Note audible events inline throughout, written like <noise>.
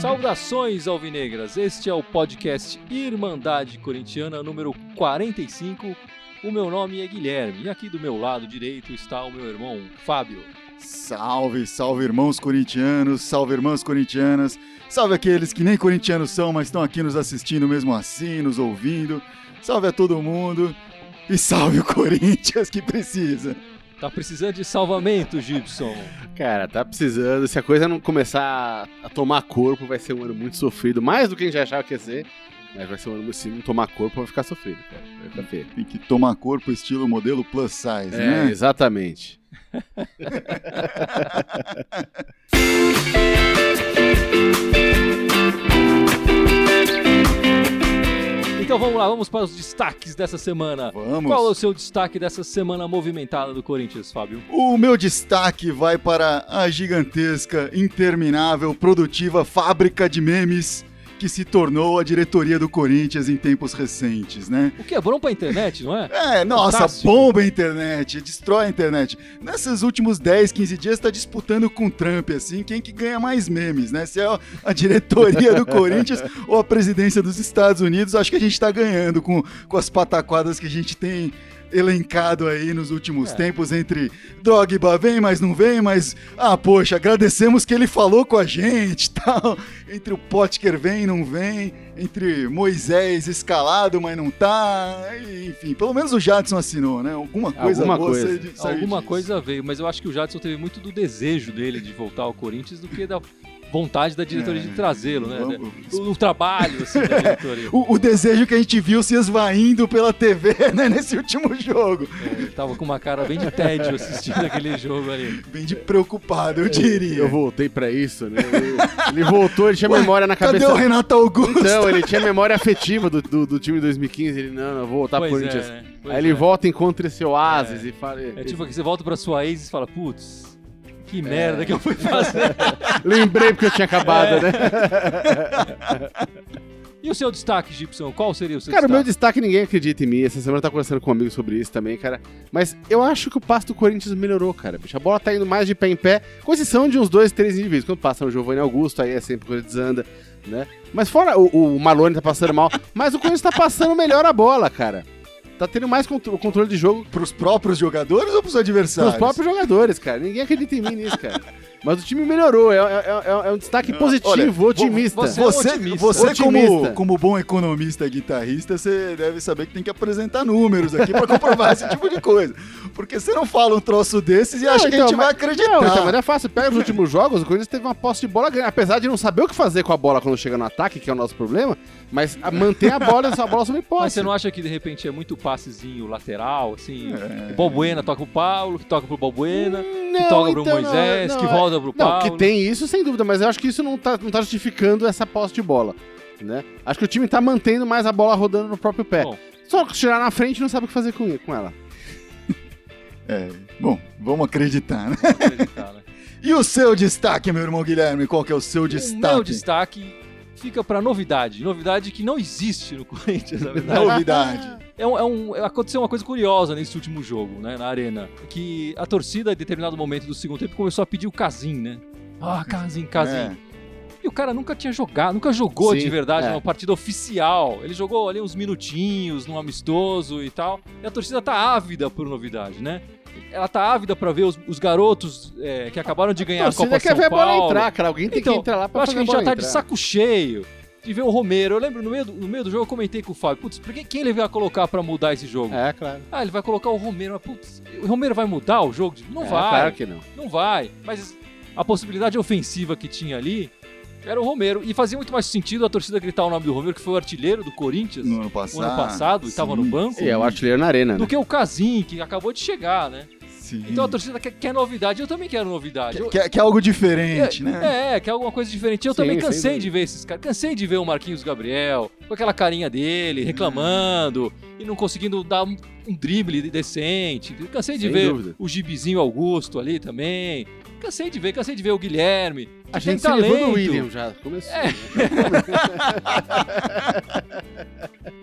Saudações alvinegras, este é o podcast Irmandade Corintiana número 45. O meu nome é Guilherme e aqui do meu lado direito está o meu irmão Fábio. Salve, salve irmãos corintianos, salve irmãs corintianas, salve aqueles que nem corintianos são, mas estão aqui nos assistindo mesmo assim, nos ouvindo. Salve a todo mundo e salve o Corinthians que precisa. Tá precisando de salvamento, Gibson. Cara, tá precisando. Se a coisa não começar a tomar corpo, vai ser um ano muito sofrido. Mais do que a gente já achava que ia ser. Mas vai ser um ano, se não tomar corpo, vai ficar sofrido, cara. Vai ficar feio. Tem que tomar corpo estilo modelo plus size, É, né? exatamente. <laughs> Então vamos lá, vamos para os destaques dessa semana. Vamos. Qual é o seu destaque dessa semana movimentada do Corinthians, Fábio? O meu destaque vai para a gigantesca, interminável, produtiva fábrica de memes que se tornou a diretoria do Corinthians em tempos recentes, né? O que é bom pra internet, não é? <laughs> É, nossa, Fantástico. bomba a internet, destrói a internet. Nesses últimos 10, 15 dias tá disputando com o Trump, assim, quem que ganha mais memes, né? Se é a diretoria do Corinthians <laughs> ou a presidência dos Estados Unidos, acho que a gente tá ganhando com, com as pataquadas que a gente tem elencado aí nos últimos É. tempos entre Drogba vem, mas não vem, mas ah, poxa, agradecemos que ele falou com a gente, <laughs> tal. Entre o Potker vem, não vem, entre Moisés escalado, mas não tá, e, enfim, pelo menos o Jadson assinou, né? Alguma coisa Alguma boa coisa. Alguma disso. coisa veio, mas eu acho que o Jadson teve muito do desejo dele de voltar ao Corinthians do que da vontade da diretoria É, de trazê-lo, né? vamos- O, o trabalho assim, da diretoria. <laughs> O, o desejo que a gente viu se esvaindo pela TV, <laughs> né, nesse último jogo. É, tava com uma cara bem de tédio assistindo aquele jogo ali. Bem de preocupado, eu diria. Eu voltei pra isso, né? Ele, ele voltou, ele tinha Ué, memória na Cadê cabeça. o Renato Augusto? Então, ele tinha memória afetiva do, do, do time de 2015. Ele, não, não, eu vou voltar pro Pois Corinthians. é, né? Aí ele é. volta, encontra esse oásis e fala. É tipo que você volta pra sua ex e fala, putz, que merda que eu fui fazer. <laughs> Lembrei porque eu tinha acabado, É. né? <laughs> E o seu destaque, Gibson? Qual seria o seu Cara, o meu destaque? destaque ninguém acredita em mim. Essa semana eu tava conversando com um amigo sobre isso também, cara. Mas eu acho que o passo do Corinthians melhorou, cara. Bicho, a bola tá indo mais de pé em pé, com exceção de uns dois, três indivíduos. Quando passa o Giovanni Augusto, aí é sempre coisa desanda, né? Mas fora o, o Malone tá passando mal, mas o Corinthians tá passando melhor a bola, cara. Tá tendo mais contro- controle de jogo Pros próprios jogadores ou pros adversários? pros próprios jogadores, cara. Ninguém acredita em mim nisso, cara. <laughs> Mas o time melhorou, é, é- é- é um destaque positivo, olha, otimista. você- é Você, otimista. você como, como bom economista e guitarrista, você deve saber que tem que apresentar números aqui pra comprovar esse <laughs> tipo de coisa. Porque você não fala um troço desses e Não, acha que a então, gente vai mas- acreditar. Não, então, mas é fácil. Pega os últimos jogos, o Corinthians teve uma posse de bola grande. Apesar de não saber o que fazer com a bola quando chega no ataque, que é o nosso problema, mas a- mantém a bola e essa bola sob posse. Mas você não acha que de repente é muito passezinho lateral, assim? É. O Balbuena toca pro Paulo, que toca pro Balbuena, Não, que toca pro então, Moisés, não, que não, volta pro Não, Paulo. que tem isso sem dúvida, mas eu acho que isso não tá, não tá justificando essa posse de bola. Né? Acho que o time tá mantendo mais a bola rodando no próprio pé. Bom. Só que tirar na frente e não sabe o que fazer com, com ela. <laughs> É, bom, vamos acreditar, né? acreditar, né? <laughs> E o seu destaque, meu irmão Guilherme? Qual que é o seu O destaque? meu destaque fica pra novidade. Novidade que não existe no <laughs> Corinthians, na verdade. Novidade. É um, é um- aconteceu uma coisa curiosa nesse último jogo, né, na arena. Que a torcida, em determinado momento do segundo tempo, começou a pedir o Casim, né? Ah, Casim, Casim. É. E o cara nunca tinha jogado, nunca jogou Sim, de verdade é. numa partida oficial. Ele jogou ali uns minutinhos, num amistoso e tal. E a torcida tá ávida por novidade, né? Ela tá ávida pra ver os, os garotos é, que acabaram de ganhar a Você Copa quer São ver a bola Paulo. entrar, cara. Alguém tem Então, que entrar lá pra Eu acho que a gente já tá de entrar. saco cheio de ver o Romero. Eu lembro, no meio do, no meio do jogo, eu comentei com o Fábio. Putz, por que- quem ele vai colocar pra mudar esse jogo? É, claro. Ah, ele vai colocar o Romero. Mas, putz, o Romero vai mudar o jogo? Não É, vai. Claro que não. Não vai. Mas a possibilidade ofensiva que tinha ali era o Romero. E fazia muito mais sentido a torcida gritar o nome do Romero, que foi o artilheiro do Corinthians No ano no passado. ano passado e tava no banco. E é o artilheiro na arena, né? Do que o Casim, que acabou de chegar, né? Sim. Então a torcida quer, quer novidade. Eu também quero novidade. Eu- Que, que- que é algo diferente, é, né? É, que é alguma coisa diferente. Eu Sim, também cansei de ver esses caras. Cansei de ver o Marquinhos Gabriel com aquela carinha dele, reclamando e não conseguindo dar um, um drible decente. Cansei de Sem ver dúvida. o Gibizinho Augusto ali também. Cansei de ver, cansei de ver o Guilherme. A gente se livrou talento. do William já. Começou. É. né?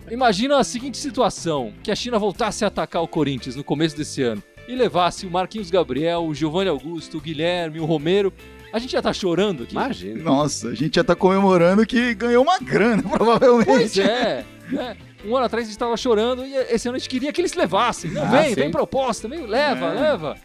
<laughs> Imagina a seguinte situação: que a China voltasse a atacar o Corinthians no começo desse ano e levasse o Marquinhos Gabriel, o Giovanni Augusto, o Guilherme, o Romero. A gente já tá chorando aqui. Imagina. Nossa, a gente já tá comemorando que ganhou uma grana, <laughs> provavelmente. Pois é. né? Um ano atrás a gente tava chorando e esse ano a gente queria que eles levassem. Não, Ah, vem, sim. vem proposta, vem, leva, É. leva.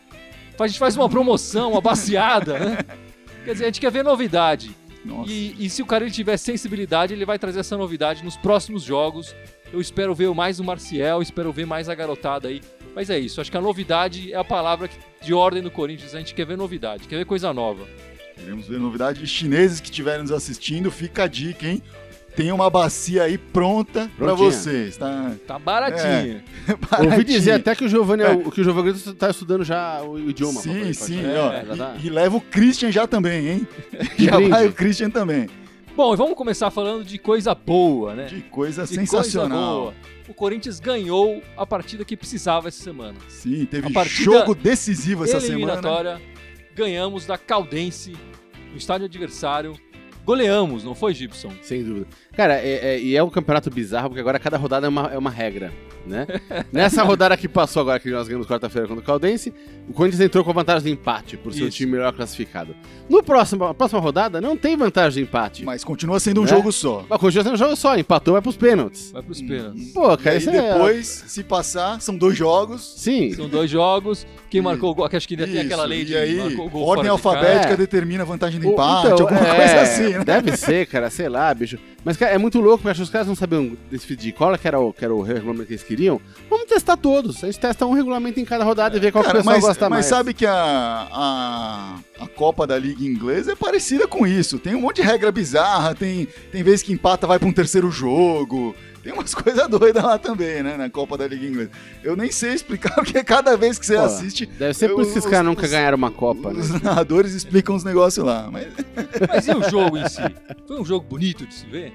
A gente faz uma promoção, uma baseada, né? <laughs> Quer dizer, a gente quer ver novidade. Nossa. E, e se o cara ele tiver sensibilidade, ele vai trazer essa novidade nos próximos jogos. Eu espero ver mais o Marcial, espero ver mais a garotada aí. Mas é isso, acho que a novidade é a palavra de ordem do Corinthians. A gente quer ver novidade, quer ver coisa nova. Queremos ver novidade. Chineses que estiverem nos assistindo, fica a dica, hein? Tem uma bacia aí pronta pra Prontinha. vocês, tá? Tá baratinho. <laughs> Ouvi dizer até que o Giovanni, É. que o Giovanni tá estudando já o idioma. Sim, pra poder sim. participar. ó, É, já tá. e, e leva o Christian já também, hein? De <laughs> já brinde. vai o Christian também. Bom, e vamos começar falando de coisa boa, né? Que coisa De sensacional. coisa boa. O Corinthians ganhou a partida que precisava essa semana. Sim, teve jogo decisivo essa semana. Eliminatória, ganhamos da Caldense no estádio adversário. Goleamos, não foi, Gibson? Sem dúvida. Cara, é, é- e é um campeonato bizarro, porque agora cada rodada é uma, é uma regra, né? <laughs> Nessa rodada que passou agora, que nós ganhamos quarta-feira contra o Caldense, o Corinthians entrou com vantagem de empate, por ser o time melhor classificado. No próximo, na próxima rodada, não tem vantagem de empate. Mas, Mas continua sendo um Né? jogo só. continua sendo um jogo só, empatou, vai pros pênaltis. Vai pros pênaltis. Pô, E cara, aí isso é... depois, se passar, são dois jogos. Sim, São dois jogos. Quem marcou o gol, que acho que ainda tem aquela lei de e aí, marcou o gol ordem de alfabética É. determina a vantagem de O- empate, então, alguma é, coisa assim, né? Deve ser, cara, sei lá, bicho. Mas, cara, é muito louco, porque acho que os caras não sabiam decidir qual que era, o, que era o regulamento que eles queriam. Vamos testar todos. A gente testa um regulamento em cada rodada e vê qual que o Cara, pessoal mas, gosta mas mais. sabe que a, a, a Copa da Liga Inglesa é parecida com isso. Tem um monte de regra bizarra, tem, tem vezes que empata, vai pra um terceiro jogo. Tem umas <laughs> coisas doidas lá também, né, na Copa da Liga Inglesa. Eu nem sei explicar, <laughs> porque cada vez que você Pô, assiste, Deve ser por isso que esses caras nunca os- ganharam uma Copa, né? os narradores explicam os negócios lá. Mas <laughs> Mas e o jogo em si? Foi um jogo bonito de se ver?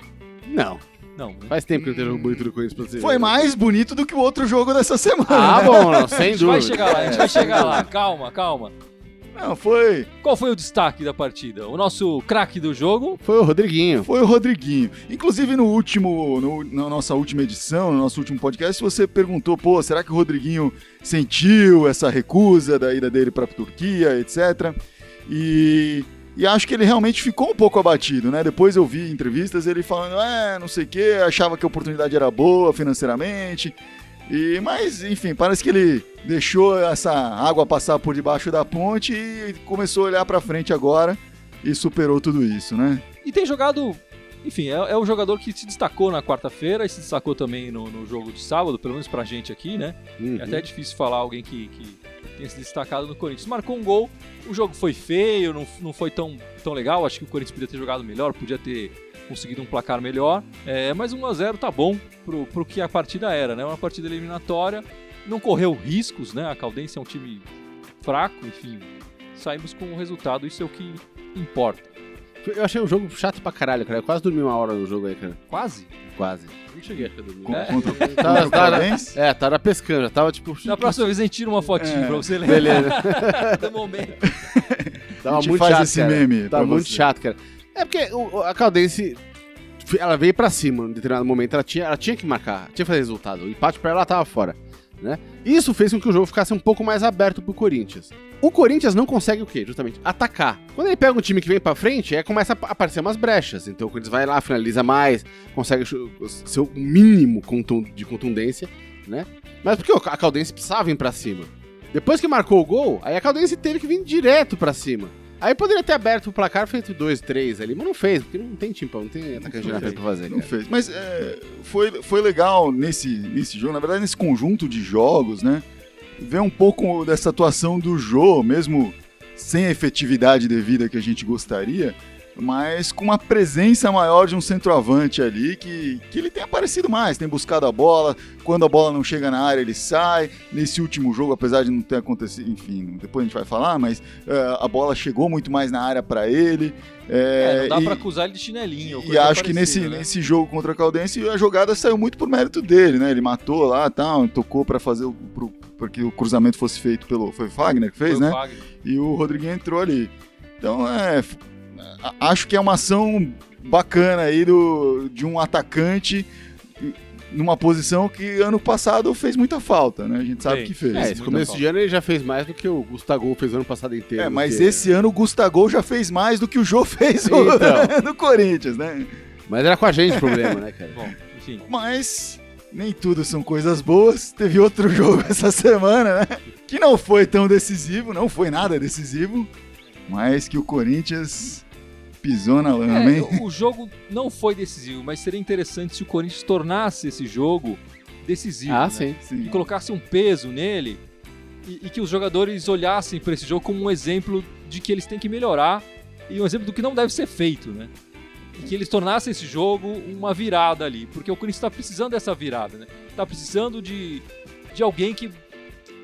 Não. Não. né? Faz tempo que não tem jogo bonito do Corinthians pra você foi ver. mais bonito do que o outro jogo dessa semana. Ah, né? bom, não, A sem gente dúvida. vai chegar lá, a gente vai chegar lá. Calma, calma. Não, foi, Qual foi o destaque da partida? O nosso craque do jogo? Foi o Rodriguinho. foi o Rodriguinho. Inclusive, no último, no- na nossa última edição, no nosso último podcast, você perguntou, pô, será que o Rodriguinho sentiu essa recusa da ida dele pra Turquia, etc. E, e acho que ele realmente ficou um pouco abatido, né? Depois eu vi entrevistas ele falando, é, não sei o quê, achava que a oportunidade era boa financeiramente. E, mas, enfim, parece que ele deixou essa água passar por debaixo da ponte e começou a olhar pra frente agora e superou tudo isso, né? E tem jogado. Enfim, é, é o jogador que se destacou na quarta-feira e se destacou também no, no jogo de sábado, pelo menos pra gente aqui, né? Uhum. É até difícil falar alguém que, que tenha se destacado no Corinthians. Marcou um gol, o jogo foi feio, não, não foi tão, tão legal. Acho que o Corinthians podia ter jogado melhor, podia ter conseguido um placar melhor. É, mas 1x0 tá bom pro, pro que a partida era, né? Uma partida eliminatória, não correu riscos, né? A Caldense é um time fraco, enfim. Saímos com o resultado, isso é o que importa. Eu achei o jogo chato pra caralho, cara. Eu quase dormi uma hora no jogo aí, cara. Quase. Quase. Não cheguei a dormir. É. <laughs> Contra, Tava- o Caldense. É, tava pescando, já tava tipo. Na próxima vez a gente tira uma fotinha É. pra você lembrar Beleza. <laughs> do momento. Tava A gente muito faz chato, esse cara. meme Tava muito você. chato, cara. É porque o- a Caldense, ela veio pra cima em determinado momento, ela tinha, ela tinha que marcar, tinha que fazer resultado. O empate pra ela tava fora, né? Isso fez com que o jogo ficasse um pouco mais aberto pro Corinthians. O Corinthians não consegue o quê? Justamente atacar. Quando ele pega um time que vem pra frente, é começa a aparecer umas brechas. Então o Corinthians vai lá, finaliza mais, consegue seu mínimo de contundência, né? Mas porque a Caldense precisava vir pra cima. Depois que marcou o gol, aí a Caldense teve que vir direto pra cima. Aí poderia ter aberto o placar, feito 2, 3 ali, mas não fez, porque não tem time, pra- não tem atacante na fez, frente pra fazer. Não cara. fez. Mas é, foi, foi legal nesse, nesse jogo, na verdade, nesse conjunto de jogos, né? Ver um pouco dessa atuação do Jô, mesmo sem a efetividade devida que a gente gostaria, mas com uma presença maior de um centroavante ali, que, que ele tem aparecido mais, tem buscado a bola, quando a bola não chega na área ele sai. Nesse último jogo, apesar de não ter acontecido, enfim, depois a gente vai falar, mas é, a bola chegou muito mais na área para ele. É, não dá e- pra acusar ele de chinelinho. e acho que nesse, né? nesse jogo contra a Caldense a jogada saiu muito por mérito dele, né? Ele matou lá, tal, tocou pra fazer o pro, porque o cruzamento fosse feito pelo foi o Fagner que fez, Foi o né? Fagner. E o Rodriguinho entrou ali. Então é, acho que é uma ação bacana aí do de um atacante numa posição que ano passado fez muita falta, né? A gente sabe Fez. que fez. É, esse começo falta. de ano ele já fez mais do que o Gustavo fez ano passado inteiro. É, mas porque- esse ano o Gustavo já fez mais do que o Jô fez o- Então. <laughs> no Corinthians, né? Mas era com a gente o problema, né, cara? <laughs> Bom, enfim. Mas nem tudo são coisas boas. Teve outro <laughs> jogo essa semana, né? Que não foi tão decisivo, não foi nada decisivo, mas que o Corinthians pisou na lama, hein? É, o jogo não foi decisivo, mas seria interessante se o Corinthians tornasse esse jogo decisivo. ah, né? sim. Sim. E colocasse um peso nele e, e que os jogadores olhassem para esse jogo como um exemplo de que eles têm que melhorar e um exemplo do que não deve ser feito, né? E que eles tornassem esse jogo uma virada ali, porque o Corinthians está precisando dessa virada, né? Tá precisando de, de alguém que,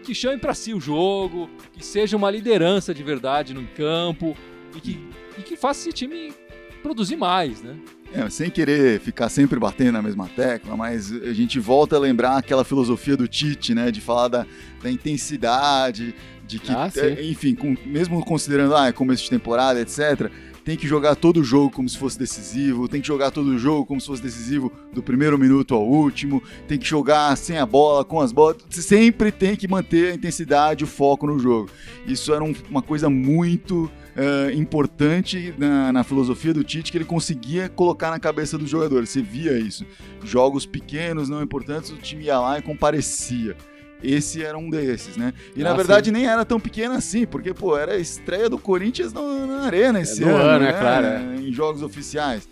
que chame para si o jogo, que seja uma liderança de verdade no campo e que, e que faça esse time produzir mais, né? É, sem querer ficar sempre batendo na mesma tecla, mas a gente volta a lembrar aquela filosofia do Tite, né? De falar da, da intensidade, de que, Ah, é, enfim, com- mesmo considerando, ah, é começo de temporada, etc., tem que jogar todo o jogo como se fosse decisivo, tem que jogar todo o jogo como se fosse decisivo do primeiro minuto ao último, tem que jogar sem a bola, com as bolas, sempre tem que manter a intensidade, o foco no jogo. Isso era um- uma coisa muito eh, importante na, na filosofia do Tite que ele conseguia colocar na cabeça dos jogadores. Você via isso. Jogos pequenos, não importantes, o time ia lá e comparecia. Esse era um desses, né? E na Ah, verdade nem era tão pequeno assim, porque, pô, era a estreia do Corinthians no- na Arena esse no ano, ano, né? é claro, é. Em jogos oficiais.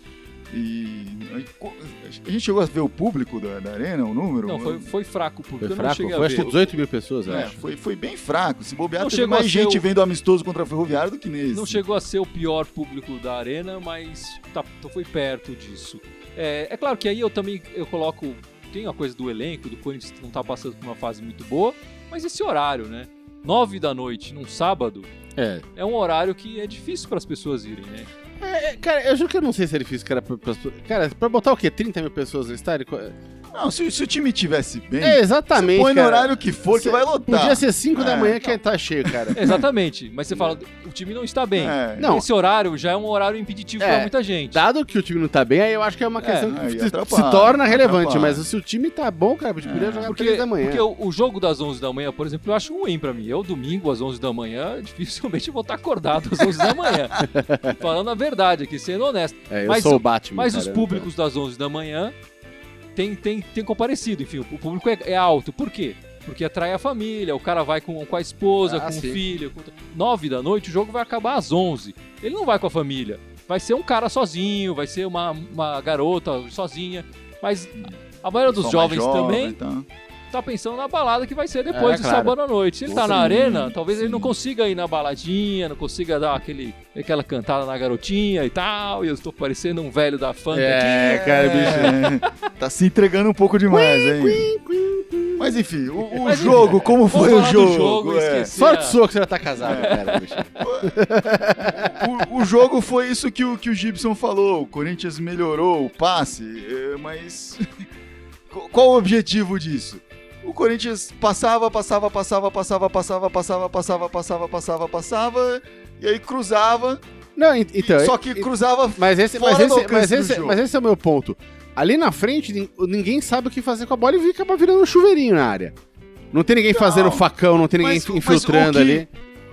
E a gente chegou a ver o público da, da Arena, o número? Não, foi, foi fraco, porque Foi eu não fraco? cheguei Foi a acho que ver. 18 mil pessoas, É, acho. foi, foi bem fraco. Se bobear, Não teve chegou a mais gente o- vendo amistoso contra a Ferroviária do que nesse. Não chegou a ser o pior público da arena, mas tá, foi perto disso. É, é claro que aí eu também eu coloco. Tem a coisa do elenco, do Corinthians que não tá passando por uma fase muito boa, mas esse horário, né? Nove da noite num sábado É. é um horário que é difícil para as pessoas irem, né? É, Cara, eu juro que eu não sei se é difícil, cara. Pra, pra, cara, pra botar o quê? 30 mil pessoas no estádio? Não, se, se o time tivesse bem, É, exatamente. você põe no cara. horário que for que Cê- vai lotar. Podia ser 5 da É, manhã que tá cheio, cara. <laughs> Exatamente. mas você fala, o time não está bem. É. Não. Esse horário já é um horário impeditivo É, para muita gente. Dado que o time não tá bem, aí eu acho que é uma questão aí que se, se torna relevante. Mas se o time tá bom, cara, a gente podia jogar Porque, 3 da manhã. porque o, o jogo das 11 da manhã, por exemplo, eu acho ruim pra mim. Eu, domingo, às 11 da manhã, <laughs> dificilmente vou estar acordado às 11 da manhã. <laughs> Falando a verdade aqui, sendo honesto. É, eu mas sou o- Batman. Mas cara. os públicos das 11 da manhã têm tem, tem comparecido. Enfim, o público é, é alto. Por quê? Porque atrai a família, o cara vai com, com a esposa, Ah, com sim. o filho. Com... 9 da noite, o jogo vai acabar às 11. Ele não vai com a família. Vai ser um cara sozinho, vai ser uma, uma garota sozinha. Mas a maioria dos jovens jovem, também então. Tá pensando na balada que vai ser depois É, do claro. sábado à noite. Se ele tá Sim, na arena, talvez ele não consiga ir na baladinha, não consiga dar aquele, aquela cantada na garotinha e tal. E eu estou parecendo um velho da funk aqui. É, cara, bicho. É, tá se entregando um pouco demais, hein? Mas enfim, o, o Mas, jogo, como vamos foi o jogo? jogo, é. esqueci. Sorte sua que você já tá casado, cara, bicho. <laughs> o, o jogo foi isso que o, que o Gibson falou. O Corinthians melhorou o passe, é, mas <laughs> qu- qual o objetivo disso? O Corinthians passava, passava, passava, passava, passava, passava, passava, passava, passava, passava, e aí cruzava, Não, en- então. só e- que cruzava Mas esse, mas, esse, mas, esse, mas esse é o meu ponto. Ali na frente, nin- ninguém sabe o que fazer com a bola e acaba virando um chuveirinho na área. Não tem ninguém fazendo facão, não tem ninguém infiltrando ali.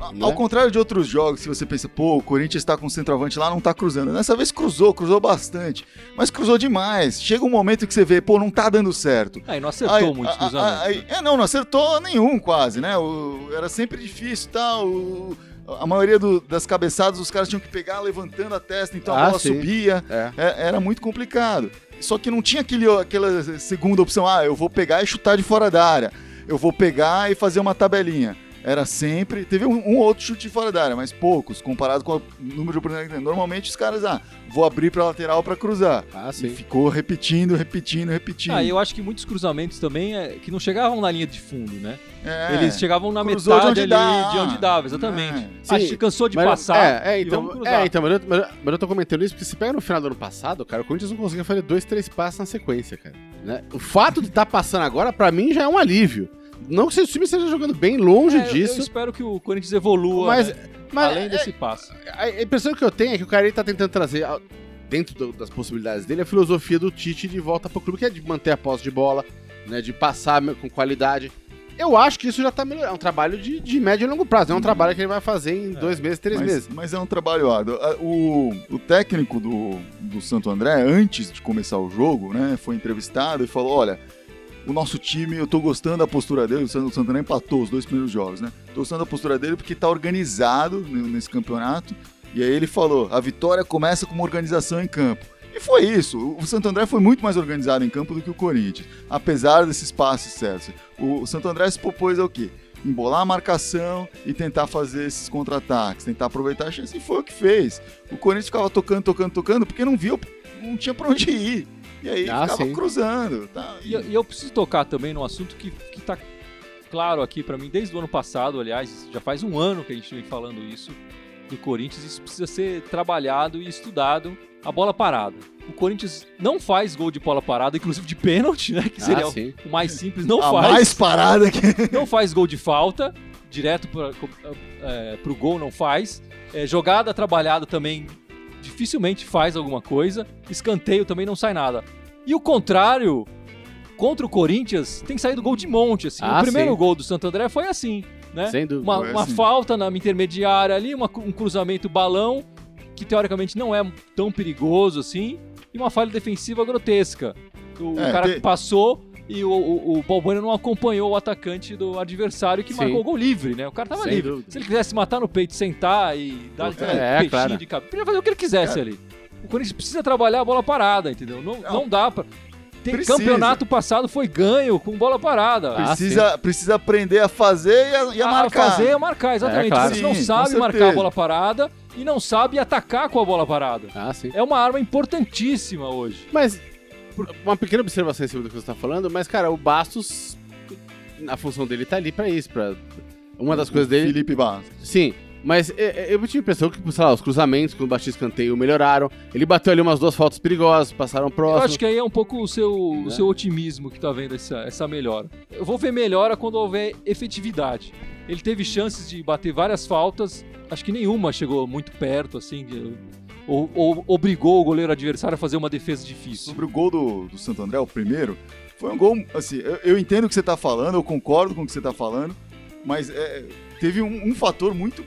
A- Né? Ao contrário de outros jogos, se você pensa, pô, o Corinthians tá com o centroavante lá, não tá cruzando. Dessa vez cruzou, cruzou bastante. Mas cruzou demais. Chega um momento que você vê, pô, não tá dando certo. Aí não acertou Aí- muitos a- cruzamentos. a- aí- é, não, não acertou nenhum quase, né? O- era sempre difícil e tal. o- a maioria do- das cabeçadas os caras tinham que pegar levantando a testa, então a Ah, bola sim. subia. É. É, era muito complicado. Só que não tinha aquele, aquela segunda opção, ah, eu vou pegar e chutar de fora da área. Eu vou pegar e fazer uma tabelinha. Era sempre. Teve um, um outro chute de fora da área, mas poucos, comparado com o número de oportunidades que tem. Normalmente os caras, ah, vou abrir pra lateral pra cruzar. Ah, E sim. ficou repetindo, repetindo, repetindo. Ah, eu acho que muitos cruzamentos também é, que não chegavam na linha de fundo, né? É. Eles chegavam na Cruzou de metade onde ali dá. de onde dava, exatamente. É. Ah, Sim, se cansou de Mas- passar. É, é, e então, é, então mas, eu, mas, mas eu tô comentando isso porque se pega no final do ano passado, cara, o Corinthians não conseguia fazer dois, três passos na sequência, cara. né? O fato de estar passando agora, pra mim, já é um alívio. Não que se o time esteja jogando bem longe É, eu- Eu, disso, espero que o Corinthians evolua mas, né? mas além é- desse passo. a impressão que eu tenho é que o cara ele tá tentando trazer. dentro do- das possibilidades dele, a filosofia do Tite de volta pro clube, que é de manter a posse de bola, né, de passar com qualidade. Eu acho que isso já tá melhorando. É um trabalho de, de médio e longo prazo. É um trabalho que ele vai fazer em dois meses, três mas, meses. mas é um trabalho árduo. O, o técnico do, do Santo André, antes de começar o jogo, né, foi entrevistado e falou: olha. O nosso time, eu tô gostando da postura dele. O André empatou os dois primeiros jogos, né? Tô gostando da postura dele porque tá organizado nesse campeonato. E aí ele falou: a vitória começa com uma organização em campo. E foi isso. O Santo André foi muito mais organizado em campo do que o Corinthians, apesar desses passes certos. O Santo André se propôs ao quê? Embolar a marcação e tentar fazer esses contra-ataques, tentar aproveitar a chance. E foi o que fez. O Corinthians ficava tocando, tocando, tocando, porque não viu, não tinha pra onde ir. E aí Ah, ficava sim. cruzando. Tá? E, eu- e eu preciso tocar também num assunto que, que tá claro aqui pra mim desde o ano passado, aliás, já faz um ano que a gente vem falando isso do Corinthians, isso precisa ser trabalhado e estudado, a bola parada. O Corinthians não faz gol de bola parada, inclusive de pênalti, né, que seria Ah, o- sim. o mais simples, não a faz. mais parada que. <laughs> não faz gol de falta, direto para é, pro gol não faz. É, jogada trabalhada também dificilmente faz alguma coisa. Escanteio também não sai nada. E o contrário, contra o Corinthians, tem saído gol de monte. Assim. Ah, o primeiro sim. gol do Santo André foi assim, né? Sem dúvida. Uma, uma assim. falta na intermediária ali, uma um cruzamento balão, que teoricamente não é tão perigoso assim, e uma falha defensiva grotesca. O, É, cara que passou e o, o, o Balbuena não acompanhou o atacante do adversário que Sim. marcou o gol livre, né? O cara tava Sem livre. dúvida. Se ele quisesse matar no peito, sentar e dar aquele É, peixinho claro. de cabeça, podia fazer o que ele quisesse ali. O Corinthians precisa trabalhar a bola parada, entendeu? Não, Não. não dá pra. Tem Precisa. campeonato passado foi ganho com bola parada. Ah, Precisa, precisa aprender a fazer e a, e a a marcar. fazer é marcar, exatamente. É, claro. O Corinthians Sim, não sabe marcar a bola parada e não sabe atacar com a bola parada. Ah, sim. É uma arma importantíssima hoje. Mas, por- uma pequena observação em cima do que você tá falando, mas, cara, o Bastos, a função dele tá ali pra isso, pra... Uma das O coisas dele... Felipe Bastos. Sim, mas é, é, eu tive a impressão que, sei lá, os cruzamentos com o Batista Canteio melhoraram. Ele bateu ali umas duas faltas perigosas, passaram Eu próximo. acho que aí é um pouco o seu, o Né? seu otimismo que tá vendo essa, essa melhora. Eu vou ver melhora quando houver efetividade. Ele teve chances de bater várias faltas, acho que nenhuma chegou muito perto, assim, de- ou, ou obrigou o goleiro adversário a fazer uma defesa difícil. Sobre o gol do, do Santo André, o primeiro, foi um gol, assim, eu, eu entendo o que você tá falando, eu concordo com o que você tá falando, mas é, teve um, um fator muito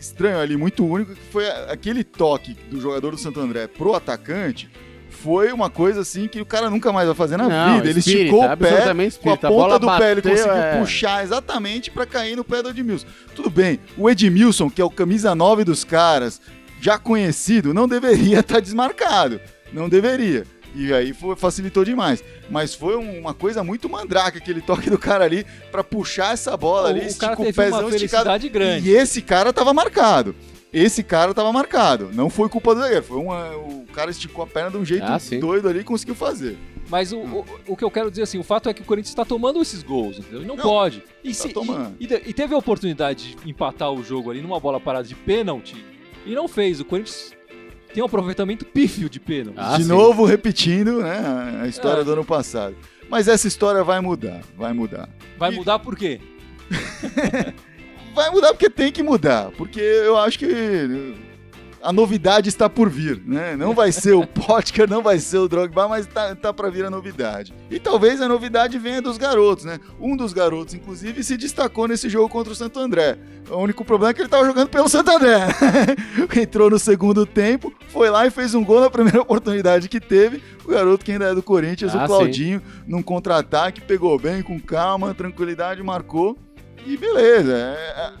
estranho ali, muito único, que foi aquele toque do jogador do Santo André pro atacante, foi uma coisa assim que o cara nunca mais vai fazer na Não, vida. Ele espírita, esticou o pé, com a espírita. A ponta bola do pé, ele bateu, conseguiu é. puxar exatamente pra cair no pé do Edmilson. Tudo bem, o Edmilson, que é o camisa 9 dos caras, já conhecido, não deveria estar <laughs> desmarcado. Não deveria. E aí foi- facilitou demais. Mas foi um- uma coisa muito mandraca aquele toque do cara ali pra puxar essa bola ali, o cara estica o pezão uma esticado. grande. E esse cara tava marcado. Esse cara tava marcado. Não foi culpa do zagueiro. Foi uma, o cara esticou a perna de um jeito Ah, doido ali e conseguiu fazer. Mas o, o, o que eu quero dizer assim, o fato é que o Corinthians está tomando esses gols, entendeu? Não, Não, pode. E, tá se- e- e e teve a oportunidade de empatar o jogo ali numa bola parada de pênalti e não fez. O Corinthians tem um aproveitamento pífio de pênalti. Ah, de sim. novo repetindo né, a- a história É. do ano passado. Mas essa história vai mudar. Vai mudar. Vai e- mudar por quê? <laughs> Vai mudar porque tem que mudar. Porque eu acho que a novidade está por vir, né? Não vai ser o Potker, não vai ser o Drogba, mas tá, tá para vir a novidade. E talvez a novidade venha dos garotos, né? Um dos garotos, inclusive, se destacou nesse jogo contra o Santo André. O único problema é que ele estava jogando pelo Santo André. <laughs> Entrou no segundo tempo, foi lá e fez um gol na primeira oportunidade que teve. O garoto que ainda é do Corinthians, Ah, o Claudinho, num contra-ataque, pegou bem, com calma, tranquilidade, marcou. E beleza, é,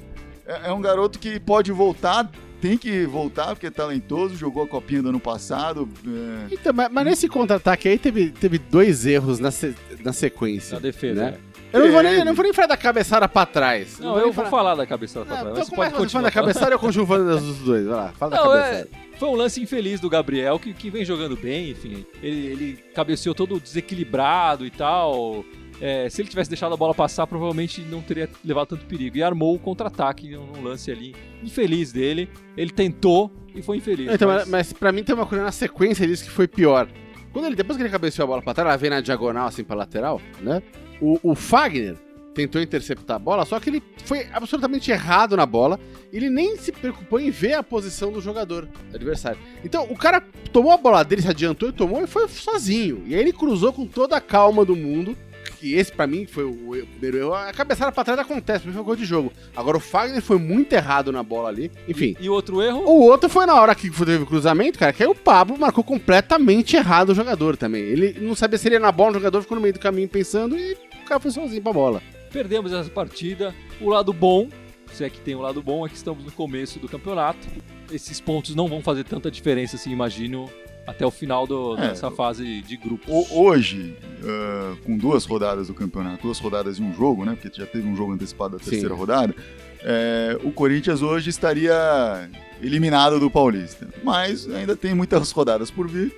é- é um garoto que pode voltar, tem que voltar, porque é talentoso, jogou a copinha do ano passado. é, Então, mas, mas nesse contra-ataque aí teve, teve dois erros na, se- na sequência. Na defesa. né? né? Eu não vou, nem, eu não vou nem falar da cabeçada pra trás. Não, vou eu vou falar- da cabeçada pra trás. então Você como é pode fala da continuar. cabeçada ou conjuvando dos dois? Vai lá, fala da Não, cabeçada. é, foi um lance infeliz do Gabriel, que, que vem jogando bem, enfim. Ele, ele cabeceou todo desequilibrado e tal. É, se ele tivesse deixado a bola passar, provavelmente não teria levado tanto perigo. E armou o contra-ataque num lance ali infeliz dele. Ele tentou e foi infeliz. Então, mas- mas... pra mim tem uma coisa na sequência disso que foi pior. Quando ele, depois que ele cabeceou a bola pra trás, ela vem na diagonal, assim, pra lateral, né? O, o Fagner tentou interceptar a bola, só que ele foi absolutamente errado na bola. Ele nem se preocupou em ver a posição do jogador adversário. Então, o cara tomou a bola dele, se adiantou e tomou e foi sozinho. E aí ele cruzou com toda a calma do mundo. Que esse, pra mim, foi o erro- primeiro erro. A cabeçada pra trás acontece, porque foi gol de jogo. Agora, o Fagner foi muito errado na bola ali. Enfim. E outro erro, O outro foi na hora que teve o cruzamento, cara, que aí o Pablo marcou completamente errado o jogador também. Ele não sabia se ele ia na bola, o jogador ficou no meio do caminho pensando e o cara foi sozinho pra bola. perdemos essa partida. O lado bom, se é que tem o lado bom, é que estamos no começo do campeonato. Esses pontos não vão fazer tanta diferença, assim, imagino, até o final do- É. dessa fase de grupos. Hoje, ah, com duas rodadas do campeonato, duas rodadas e um jogo, né? Porque já teve um jogo antecipado da Sim. terceira rodada. é, o Corinthians hoje estaria eliminado do Paulista. Mas ainda tem muitas rodadas por vir.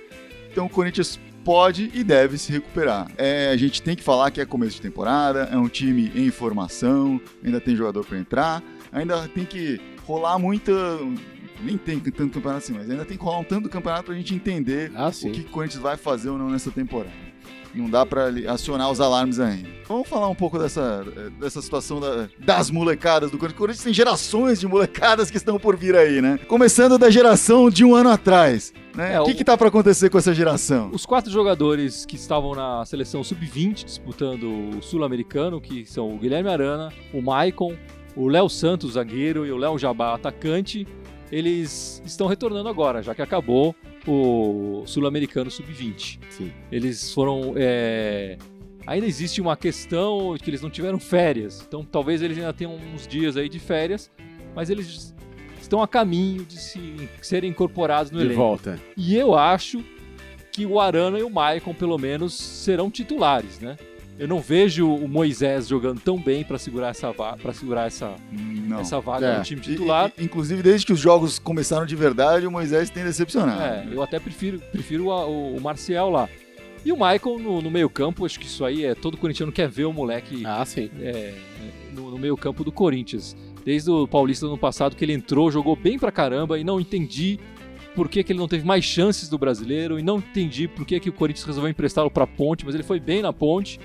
Então o Corinthians pode e deve se recuperar. É, a gente tem que falar que é começo de temporada, é um time em formação, ainda tem jogador para entrar, ainda tem que rolar muita. Nem tem tanto campeonato assim, mas ainda tem que rolar um tanto do campeonato pra gente entender Ah, o que o Corinthians vai fazer ou não nessa temporada. Não dá pra li- acionar os alarmes ainda. Vamos falar um pouco dessa, dessa situação da- das molecadas do Corinthians. O Corinthians tem gerações de molecadas que estão por vir aí, né? Começando da geração de um ano atrás. Né? É, o que, o- que tá pra acontecer com essa geração? Os quatro jogadores que estavam na seleção sub-20 disputando o sul-americano, que são o Guilherme Arana, o Maicon, o Léo Santos, zagueiro, e o Léo Jabá, atacante, eles estão retornando agora, já que acabou o sul-americano sub-20. Sim. Eles foram. é, Ainda existe uma questão de que eles não tiveram férias, então talvez eles ainda tenham uns dias aí de férias, mas eles estão a caminho de se serem incorporados no De elenco. volta. E eu acho que o Arana e o Maicon, pelo menos, serão titulares, né? Eu não vejo o Moisés jogando tão bem para segurar essa vaga, para segurar essa, Não. essa vaga É. no time titular. E- e- inclusive, desde que os jogos começaram de verdade, o Moisés tem decepcionado. É, eu até prefiro, prefiro a- o, o Marcial lá. E o Maicon no, no meio-campo, acho que isso aí é todo corintiano quer ver o moleque Ah, sim. é, no, no meio-campo do Corinthians. Desde o Paulista do ano passado que ele entrou, jogou bem pra caramba e não entendi por que, que ele não teve mais chances do brasileiro e não entendi por que, que o Corinthians resolveu emprestá-lo pra Ponte, mas ele foi bem na Ponte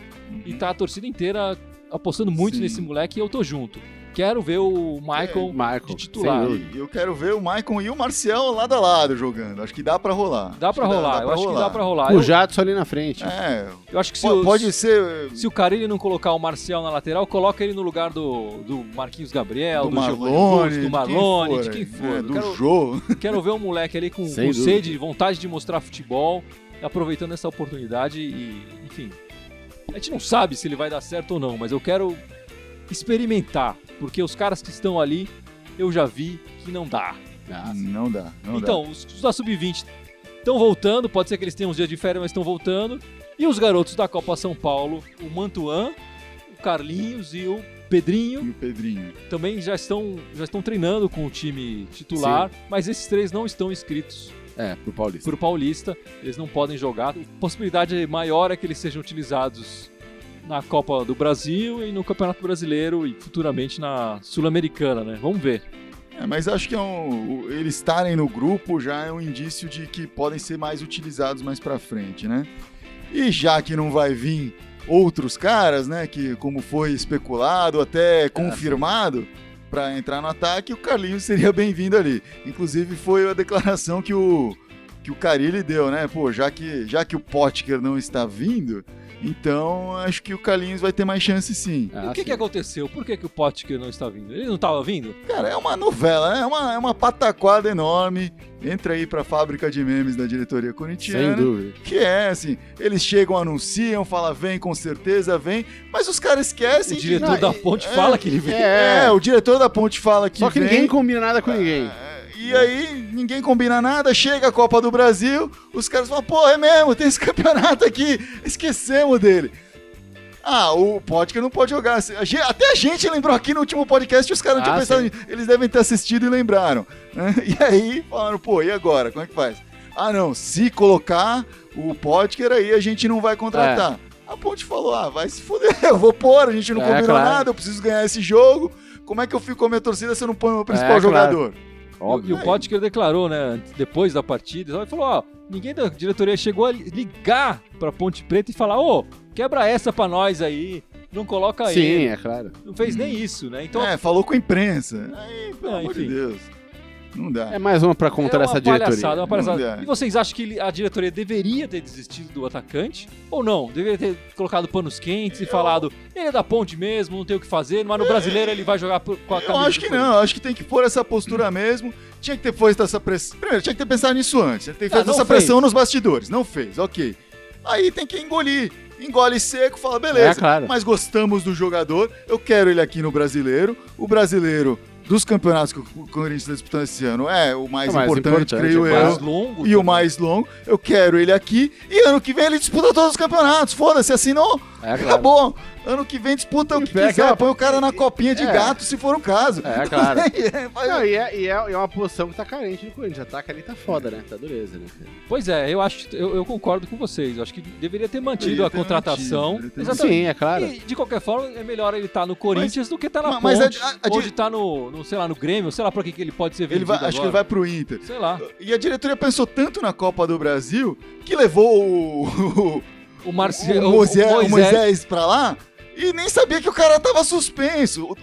e tá a torcida inteira apostando muito Sim. nesse moleque e eu tô junto. Quero ver o Michael Michael, de titular. eu quero ver o Maicon e o Marcial lado a lado jogando. Acho que dá pra rolar. Dá pra Acho que rolar, eu acho que dá pra rolar. O Jadson ali na frente. É, eu acho que se, po- o- pode ser se o Carilli não colocar o Marcial na lateral, coloca ele no lugar do, do Marquinhos Gabriel, do do, Marlone, do Marlone, de quem for. né, Eu do quero- Jô. Quero ver um moleque ali com, <laughs> com sede, vontade de mostrar futebol, aproveitando essa oportunidade e, enfim. A gente não sabe se ele vai dar certo ou não, mas eu quero experimentar, porque os caras que estão ali eu já vi que não dá. Ah, Não dá, não então, os, os da Sub-20 estão voltando, pode ser que eles tenham uns dias de férias, mas estão voltando. E os garotos da Copa São Paulo, o Mantuan, o Carlinhos e o dá. Pedrinho, E o Pedrinho. também já estão, já estão treinando com o time titular, mas esses três não estão inscritos É, pro Paulista. para o Paulista, eles não podem jogar. A possibilidade maior é que eles sejam utilizados na Copa do Brasil e no Campeonato Brasileiro e futuramente na Sul-Americana, né? Vamos ver. É, mas acho que é um, eles estarem no grupo já é um indício de que podem ser mais utilizados mais pra frente, né? E já que não vai vir outros caras, né, que como foi especulado, até confirmado pra entrar no ataque, o Carlinhos seria bem-vindo ali. Inclusive foi a declaração que o que o Carilli deu, né? Pô, já que já que o Potker não está vindo, então acho que o Carlinhos vai ter mais chance sim. Ah, o que, sim. que aconteceu? Por que, que o Potker não está vindo? Ele não estava vindo? Cara, é uma novela, né? é uma, é uma pataquada enorme. Entra aí pra fábrica de memes da diretoria Sem corintiana. dúvida. Que é assim, eles chegam, anunciam, falam, vem, com certeza, vem, mas os caras esquecem. O de- diretor Não, da é- Ponte é, fala que ele veio. É, É, o diretor da Ponte fala que Só que vem. ninguém combina nada com ninguém. É, E aí, ninguém combina nada, chega a Copa do Brasil, os caras falam, pô, é mesmo, tem esse <laughs> campeonato aqui, esquecemos dele. Ah, o Potker não pode jogar. Até a gente lembrou aqui no último podcast, os caras não tinham Ah, pensado sim. nisso. Eles devem ter assistido e lembraram. né? <laughs> E aí, falaram, pô, e agora? Como é que faz? Ah, não, se colocar o Potker aí, a gente não vai contratar. A Ponte falou, ah, vai se fuder, <laughs> eu vou pôr, a gente não É, combinou claro. nada, eu preciso ganhar esse jogo. Como é que eu fico com a minha torcida se eu não ponho o meu principal É, claro. Jogador? E o Potker declarou, né, depois da partida, ele falou, ó, ninguém da diretoria chegou a ligar pra Ponte Preta e falar, ô, quebra essa pra nós aí. não coloca Sim, ele. é claro. Não fez nem isso, né? Então é, falou com a imprensa. Aí, pelo É, amor de. Deus. Não dá. É mais uma pra contra é essa diretoria. uma palhaçada. Dá. E vocês acham que a diretoria deveria ter desistido do atacante? Ou não? Deveria ter colocado panos quentes e falado, ele é da ponte mesmo, não tem o que fazer, mas no brasileiro ele vai jogar por- com a Eu camisa acho do que não, eu acho que tem que pôr essa postura mesmo. Tinha que ter feito essa pressão. Primeiro, tinha que ter pensado nisso antes. Tinha que ter Ah, feito não essa fez. pressão nos bastidores. Não fez, ok. Aí tem que engolir. Engole seco, fala, beleza. É, claro. Mas gostamos do jogador, eu quero ele aqui no brasileiro. O brasileiro dos campeonatos que o Corinthians está disputando esse ano é o mais, É o mais importante, importante, creio é eu. mais longo. E o também. mais longo, eu quero ele aqui. E ano que vem ele disputa todos os campeonatos. Foda-se, assinou. É, claro. Acabou. Ano que vem disputa o que pega- <laughs> quiser. Põe o cara na copinha de É. gato, se for o caso. É, claro. <laughs> É, Não, e, é, e é- e é uma posição que tá carente no Corinthians. Ataque ali tá foda, né? Tá dureza, né? Pois é, eu acho, eu, eu concordo com vocês. Eu acho que deveria ter mantido Deveria a ter contratação. mantido, ter Exatamente. Sim, é claro. E, de qualquer forma, é melhor ele estar no Corinthians do que estar na mas Ponte, a- a ou di- de estar no, no, sei lá, no Grêmio, sei lá pra que, que ele pode ser ele vendido vai, acho que ele vai agora. pro Inter. Sei lá. E a diretoria pensou tanto na Copa do Brasil que levou o, <laughs> O, o, Marci... o Moisés, o Moisés pra lá e nem sabia que o cara tava suspenso.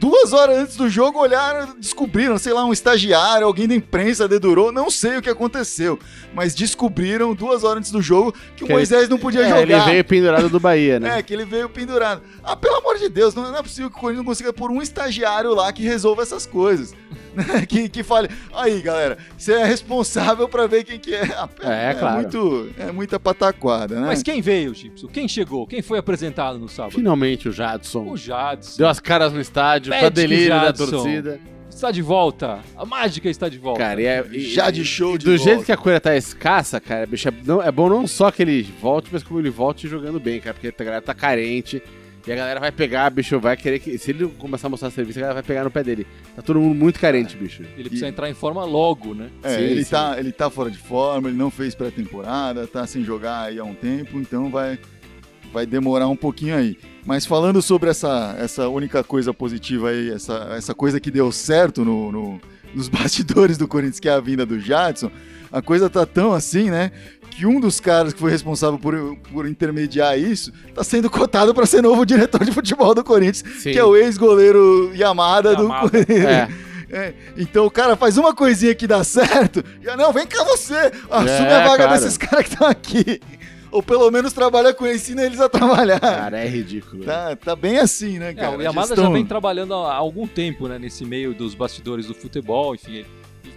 Duas horas antes do jogo olharam, descobriram, sei lá, um estagiário, alguém da imprensa dedurou, não sei o que aconteceu, mas descobriram duas horas antes do jogo que, o Que Moisés não podia É, jogar. ele veio pendurado do Bahia, né? <laughs> É, que ele veio pendurado. Ah, pelo amor de Deus, não, não é possível que o Corinthians não consiga pôr um estagiário lá que resolva essas coisas. Né? <laughs> que, que fale, aí galera, você é responsável pra ver quem que é. <laughs> Ah, É, claro. Muito, é muita pataquada, né? Mas quem veio, Gibson? Quem chegou? Quem foi apresentado no sábado? Finalmente o Jadson. O Jadson. Deu as caras no estádio, Magic pra delírio da Jadson. torcida. Está de volta. A mágica está de volta. Cara, e é, e- Já de show e de Do volta. jeito que a coisa tá escassa, cara, bicho, é, não- é bom não só que ele volte, mas como ele volte jogando bem, cara, porque a galera tá carente. E a galera vai pegar, bicho, vai querer que. Se ele começar a mostrar serviço, a galera vai pegar no pé dele. Tá todo mundo muito carente, bicho. Ele precisa entrar em forma logo, né? É, Sim, ele, sim. Tá, ele tá fora de forma, ele não fez pré-temporada, tá sem jogar aí há um tempo, então vai, vai demorar um pouquinho aí. Mas falando sobre essa, essa única coisa positiva aí, essa, essa coisa que deu certo no, no- nos <laughs> bastidores do Corinthians, que é a vinda do Jadson, a coisa tá tão assim, né? Que um dos caras que foi responsável por, por intermediar isso tá sendo cotado para ser novo diretor de futebol do Corinthians, Sim. que é o ex-goleiro Yamada, do Yamada. Corinthians. É. <laughs> É, então o cara faz uma coisinha que dá certo, já não, vem cá você, assume É, a vaga cara. desses caras que estão aqui. Ou pelo menos trabalha com eles, ensina eles a trabalhar. Cara, é ridículo. Tá, tá bem assim, né, É, cara? o Yamada Gestão- já vem trabalhando há algum tempo, né, nesse meio dos bastidores do futebol, enfim. Ele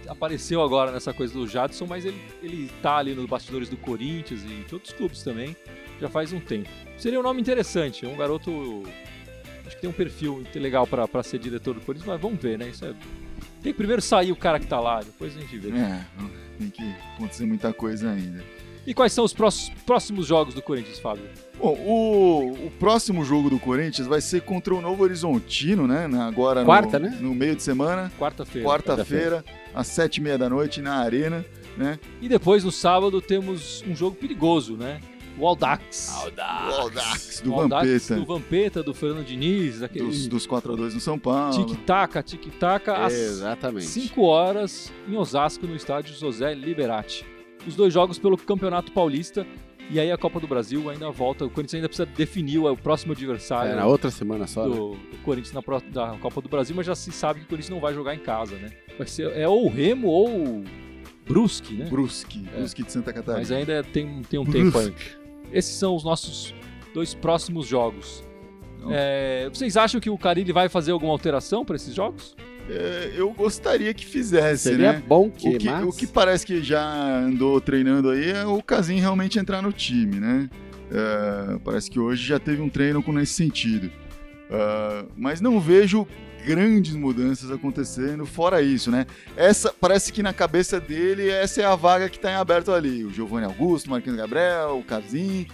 apareceu agora nessa coisa do Jadson, mas ele, ele tá ali nos bastidores do Corinthians e de outros clubes também, já faz um tempo. Seria um nome interessante, um garoto. Acho que tem um perfil legal pra ser diretor do Corinthians, mas vamos ver, né? Isso é. Tem que primeiro sair o cara que tá lá, depois a gente vê. É, tem que acontecer muita coisa ainda. E quais são os próximos jogos do Corinthians, Fábio? Bom, o, o próximo jogo do Corinthians vai ser contra o Novo Horizontino, né? Agora no- Quarta, né? no meio de semana, Quarta-feira. quarta-feira, às sete e meia da noite, na Arena, né? E depois, no sábado, temos um jogo perigoso, né? O Aldax. O Audax, do O Audax Vampeta, do Vampeta, do Fernando Diniz, aquele dos, dos 4x2 no São Paulo. tic-tac, tic-tac, às Exatamente. 5 horas em Osasco, no estádio José Liberati. Os dois jogos pelo Campeonato Paulista e aí a Copa do Brasil ainda volta. O Corinthians ainda precisa definir o, próximo adversário É, na outra semana só. né? do, do Corinthians na pró- da Copa do Brasil, mas já se sabe que o Corinthians não vai jogar em casa, né? Vai ser é ou o Remo ou o Brusque, né? Brusque, É. Brusque de Santa Catarina. Mas ainda tem, tem um tempo aí. Brusque. Esses são os nossos dois próximos jogos. Não. É, vocês acham que o Carilli vai fazer alguma alteração para esses jogos? É, eu gostaria que fizesse, Seria né? bom que, O que, mas... o que parece que já andou treinando aí é o Casim realmente entrar no time, né? É, parece que hoje já teve um treino com nesse sentido. É, mas não vejo grandes mudanças acontecendo fora isso, né? Essa parece que na cabeça dele essa é a vaga que está em aberto ali. O Giovanni Augusto, Marquinhos Gabriel, o Casim.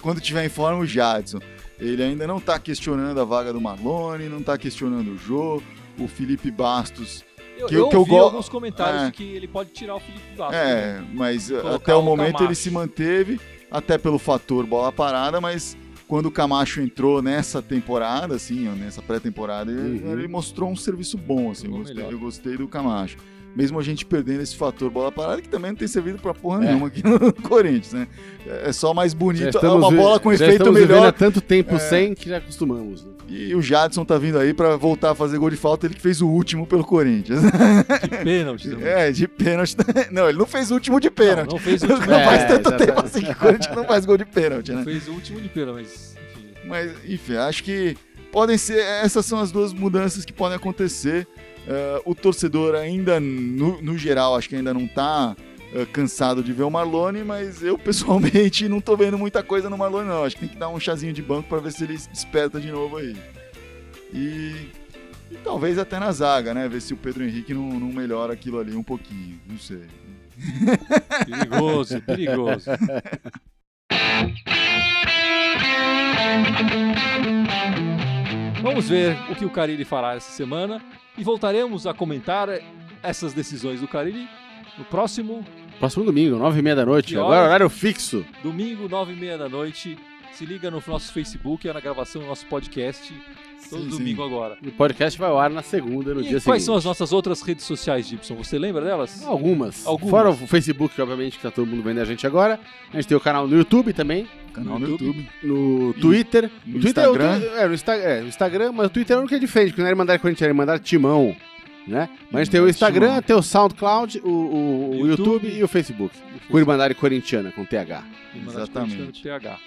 Quando tiver em forma o Jadson. Ele ainda não está questionando a vaga do Marlone, não está questionando o Jô, o Felipe Bastos Eu, Que- eu que eu ouvi go- alguns comentários É. de que ele pode tirar o Felipe Bastos. É, né? mas Colocar até o o momento Camacho. ele se manteve, até pelo fator bola parada, mas quando o Camacho entrou nessa temporada, assim, nessa pré-temporada, ele, Uhum. ele mostrou um serviço bom, assim, eu gostei, eu gostei do Camacho. Mesmo a gente perdendo esse fator bola parada, que também não tem servido pra porra É. nenhuma aqui no <laughs> Corinthians, né? É só mais bonito, é uma bola com efeito melhor. há tanto tempo sem que já acostumamos. Né? E o Jadson tá vindo aí pra voltar a fazer gol de falta, ele que fez o último pelo Corinthians. Que <laughs> pênalti também. É, de pênalti. Não, ele não fez o último de pênalti. Não, não fez o <laughs> Não, último. É, faz tanto exatamente. tempo assim que o Corinthians não faz gol de pênalti, Não né? fez o último de pênalti, mas enfim. Mas, enfim, acho que podem ser. Essas são as duas mudanças que podem acontecer. Eh, o torcedor ainda, no, no geral, acho que ainda não tá eh, cansado de ver o Marlone, mas eu <laughs> pessoalmente não tô vendo muita coisa no Marlone, não. Acho que tem que dar um chazinho de banco pra ver se ele desperta de novo aí. E, e talvez até na zaga, né? Ver se o Pedro Henrique não, não melhora aquilo ali um pouquinho. Não sei. Perigoso, perigoso. <laughs> Vamos ver o que o Carilli fará essa semana e voltaremos a comentar essas decisões do Carilli no próximo Próximo domingo, nove e meia da noite. Agora horário fixo. domingo, nove e meia da noite. Se liga no nosso Facebook, é na gravação do nosso podcast, todo Sim, sim. domingo agora. O podcast vai ao ar na segunda, no E dia quais seguinte. são as nossas outras redes sociais, Gibson? Você lembra delas? Algumas. Algumas. Fora o Facebook, obviamente que tá todo mundo vendo a gente agora. A gente tem o canal no YouTube também, Canal No YouTube. YouTube. no E Twitter. no o Twitter é o- Instagram. É, no, Insta- é, no Instagram, mas o Twitter é o único que é diferente, porque não era mandar Corinthians, era mandar Timão. Né? Mas tem o Instagram, Timão. tem o SoundCloud, o, o- o YouTube. YouTube e o Facebook. Curimandari Corintiana, com TH. Irmandade Exatamente. Corintiana de TH.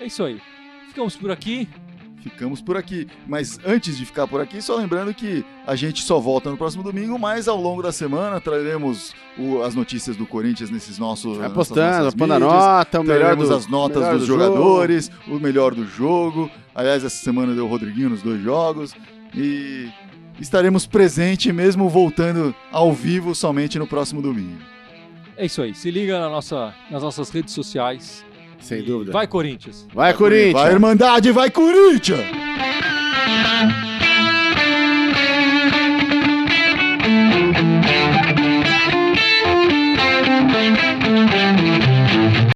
É isso aí. Ficamos por aqui. Ficamos por aqui. Mas antes de ficar por aqui, só lembrando que a gente só volta no próximo domingo, mas ao longo da semana traremos o- as notícias do Corinthians nesses nossos. Vai nessas postando, nossas pondo a nota, o melhor do, as notas melhor dos do jogo. jogadores, o melhor do jogo. Aliás, essa semana deu o Rodriguinho nos dois jogos. E estaremos presentes mesmo voltando ao vivo somente no próximo domingo. É isso aí. Se liga na nossa, nas nossas redes sociais. Sem dúvida. Vai, Corinthians! Vai, Corinthians! Vai, Irmandade, vai, Corinthians!